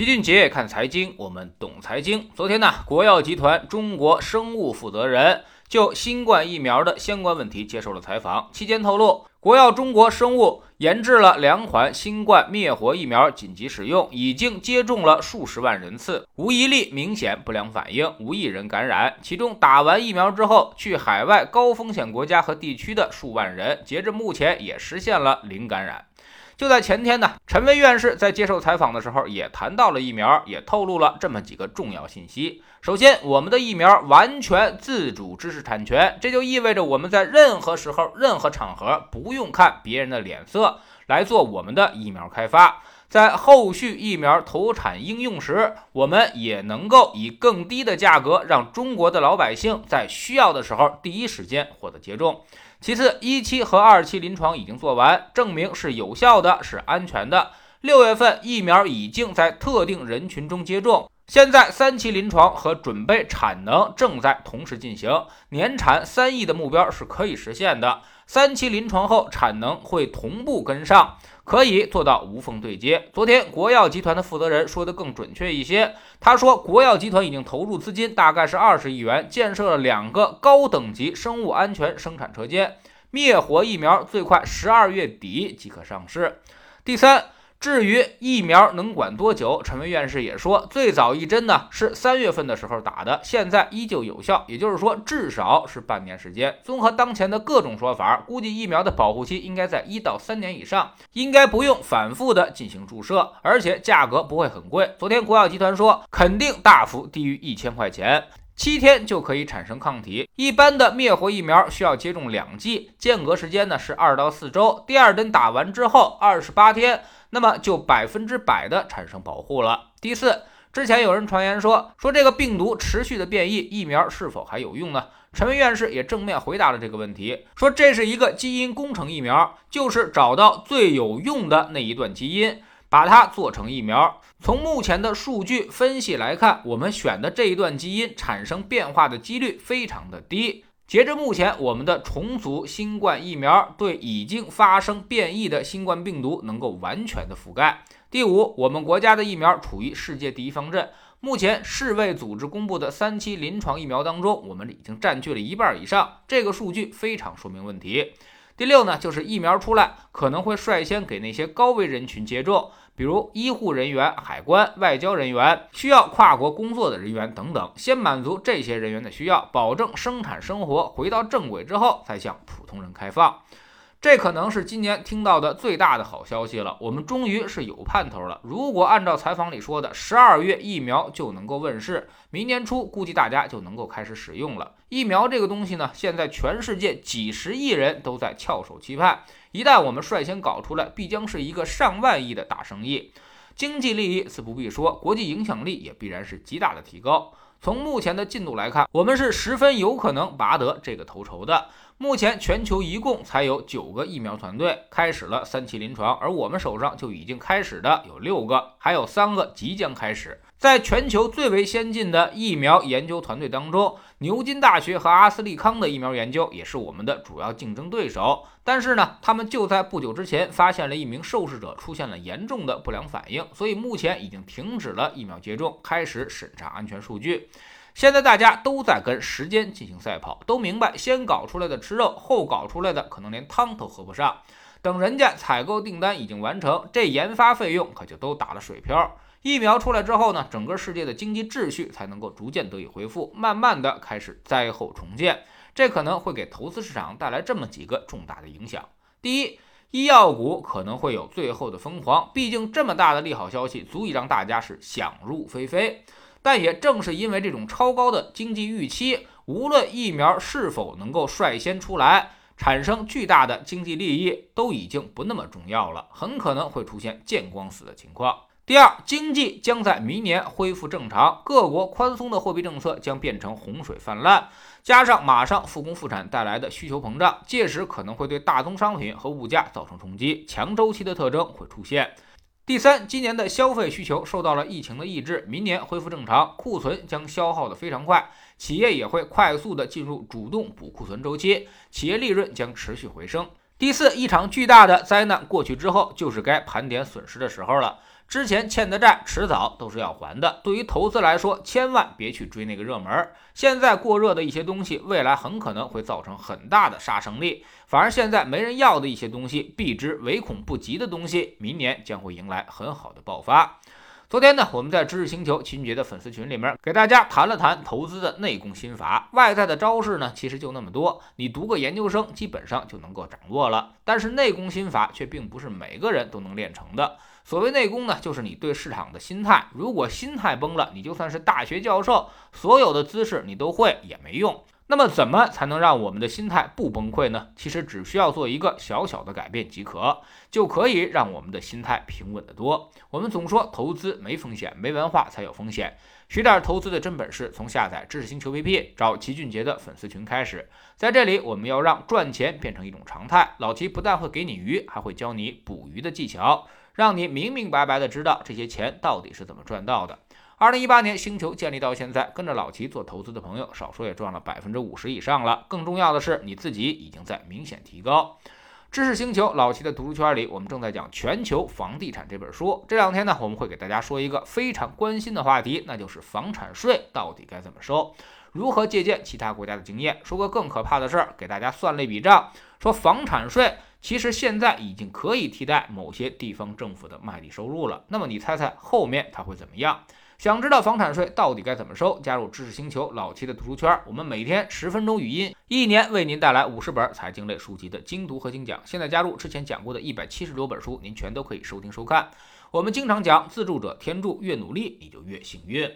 齐俊杰看财经，我们懂财经。昨天呢，国药集团中国生物负责人就新冠疫苗的相关问题接受了采访，期间透露，国药中国生物研制了两款新冠灭活疫苗，紧急使用，已经接种了数十万人次，无一例明显不良反应，无一人感染。其中打完疫苗之后去海外高风险国家和地区的数万人，截至目前也实现了零感染。就在前天呢，陈薇院士在接受采访的时候也谈到了疫苗，也透露了这么几个重要信息。首先，我们的疫苗完全自主知识产权，这就意味着我们在任何时候、任何场合不用看别人的脸色来做我们的疫苗开发。在后续疫苗投产应用时，我们也能够以更低的价格让中国的老百姓在需要的时候第一时间获得接种。其次，一期和二期临床已经做完，证明是有效的，是安全的。六月份疫苗已经在特定人群中接种，现在三期临床和准备产能正在同时进行，年产三亿的目标是可以实现的。三期临床后产能会同步跟上。可以做到无缝对接。昨天，国药集团的负责人说的更准确一些，他说，国药集团已经投入资金，大概是二十亿元，建设了两个高等级生物安全生产车间，灭活疫苗最快十二月底即可上市。第三。至于疫苗能管多久，陈薇院士也说，最早一针呢是三月份的时候打的，现在依旧有效，也就是说至少是半年时间。综合当前的各种说法，估计疫苗的保护期应该在一到三年以上，应该不用反复的进行注射，而且价格不会很贵。昨天国药集团说，肯定大幅低于一千块钱，七天就可以产生抗体。一般的灭活疫苗需要接种两剂，间隔时间呢是二到四周，第二针打完之后二十八天。那么就百分之百的产生保护了。第四，之前有人传言说说这个病毒持续的变异，疫苗是否还有用呢？陈薇院士也正面回答了这个问题，说这是一个基因工程疫苗，就是找到最有用的那一段基因，把它做成疫苗。从目前的数据分析来看，我们选的这一段基因产生变化的几率非常的低。截至目前，我们的重组新冠疫苗对已经发生变异的新冠病毒能够完全的覆盖。第五，我们国家的疫苗处于世界第一方阵。目前世卫组织公布的三期临床疫苗当中，我们已经占据了一半以上，这个数据非常说明问题。第六呢，就是疫苗出来可能会率先给那些高危人群接种。比如医护人员、海关、外交人员、需要跨国工作的人员等等，先满足这些人员的需要，保证生产生活回到正轨之后，再向普通人开放。这可能是今年听到的最大的好消息了，我们终于是有盼头了。如果按照采访里说的，十二月疫苗就能够问世，明年初估计大家就能够开始使用了。疫苗这个东西呢，现在全世界几十亿人都在翘首期盼，一旦我们率先搞出来，必将是一个上万亿的大生意。经济利益自不必说，国际影响力也必然是极大的提高。从目前的进度来看，我们是十分有可能拔得这个头筹的。目前全球一共才有九个疫苗团队开始了三期临床，而我们手上就已经开始的有六个，还有三个即将开始。在全球最为先进的疫苗研究团队当中，牛津大学和阿斯利康的疫苗研究也是我们的主要竞争对手。但是呢，他们就在不久之前发现了一名受试者出现了严重的不良反应，所以目前已经停止了疫苗接种，开始审查安全数据。现在大家都在跟时间进行赛跑，都明白先搞出来的吃肉，后搞出来的可能连汤都喝不上。等人家采购订单已经完成，这研发费用可就都打了水漂。疫苗出来之后呢，整个世界的经济秩序才能够逐渐得以恢复，慢慢的开始灾后重建。这可能会给投资市场带来这么几个重大的影响：第一，医药股可能会有最后的疯狂，毕竟这么大的利好消息，足以让大家是想入非非。但也正是因为这种超高的经济预期，无论疫苗是否能够率先出来，产生巨大的经济利益，都已经不那么重要了，很可能会出现见光死的情况。第二，经济将在明年恢复正常，各国宽松的货币政策将变成洪水泛滥，加上马上复工复产带来的需求膨胀，届时可能会对大宗商品和物价造成冲击，强周期的特征会出现。第三，今年的消费需求受到了疫情的抑制，明年恢复正常，库存将消耗的非常快，企业也会快速的进入主动补库存周期，企业利润将持续回升。第四，一场巨大的灾难过去之后，就是该盘点损失的时候了。之前欠的债迟早都是要还的。对于投资来说，千万别去追那个热门。现在过热的一些东西，未来很可能会造成很大的杀伤力。反而现在没人要的一些东西，避之唯恐不及的东西，明年将会迎来很好的爆发。昨天呢，我们在知识星球秦杰的粉丝群里面给大家谈了谈投资的内功心法。外在的招式呢，其实就那么多，你读个研究生基本上就能够掌握了。但是内功心法却并不是每个人都能练成的。所谓内功呢，就是你对市场的心态。如果心态崩了，你就算是大学教授，所有的姿势你都会也没用。那么，怎么才能让我们的心态不崩溃呢？其实只需要做一个小小的改变即可，就可以让我们的心态平稳得多。我们总说投资没风险，没文化才有风险。学点投资的真本事，从下载知识星球 APP 找齐俊杰的粉丝群开始。在这里，我们要让赚钱变成一种常态。老齐不但会给你鱼，还会教你捕鱼的技巧，让你明明白白的知道这些钱到底是怎么赚到的。二零一八年星球建立到现在，跟着老齐做投资的朋友，少说也赚了百分之五十以上了。更重要的是，你自己已经在明显提高。知识星球老齐的读书圈里，我们正在讲《全球房地产》这本书。这两天呢，我们会给大家说一个非常关心的话题，那就是房产税到底该怎么收，如何借鉴其他国家的经验。说个更可怕的事儿，给大家算了一笔账，说房产税其实现在已经可以替代某些地方政府的卖地收入了。那么你猜猜后面它会怎么样？想知道房产税到底该怎么收？加入知识星球老七的读书圈，我们每天十分钟语音，一年为您带来五十本财经类书籍的精读和精讲。现在加入之前讲过的一百七十多本书，您全都可以收听收看。我们经常讲，自助者天助，越努力你就越幸运。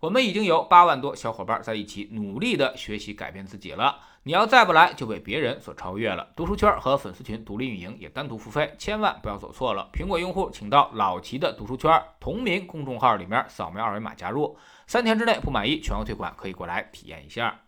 我们已经有八万多小伙伴在一起努力的学习改变自己了。你要再不来，就被别人所超越了。读书圈和粉丝群独立运营，也单独付费，千万不要走错了。苹果用户请到老齐的读书圈同名公众号里面扫描二维码加入，三天之内不满意全额退款，可以过来体验一下。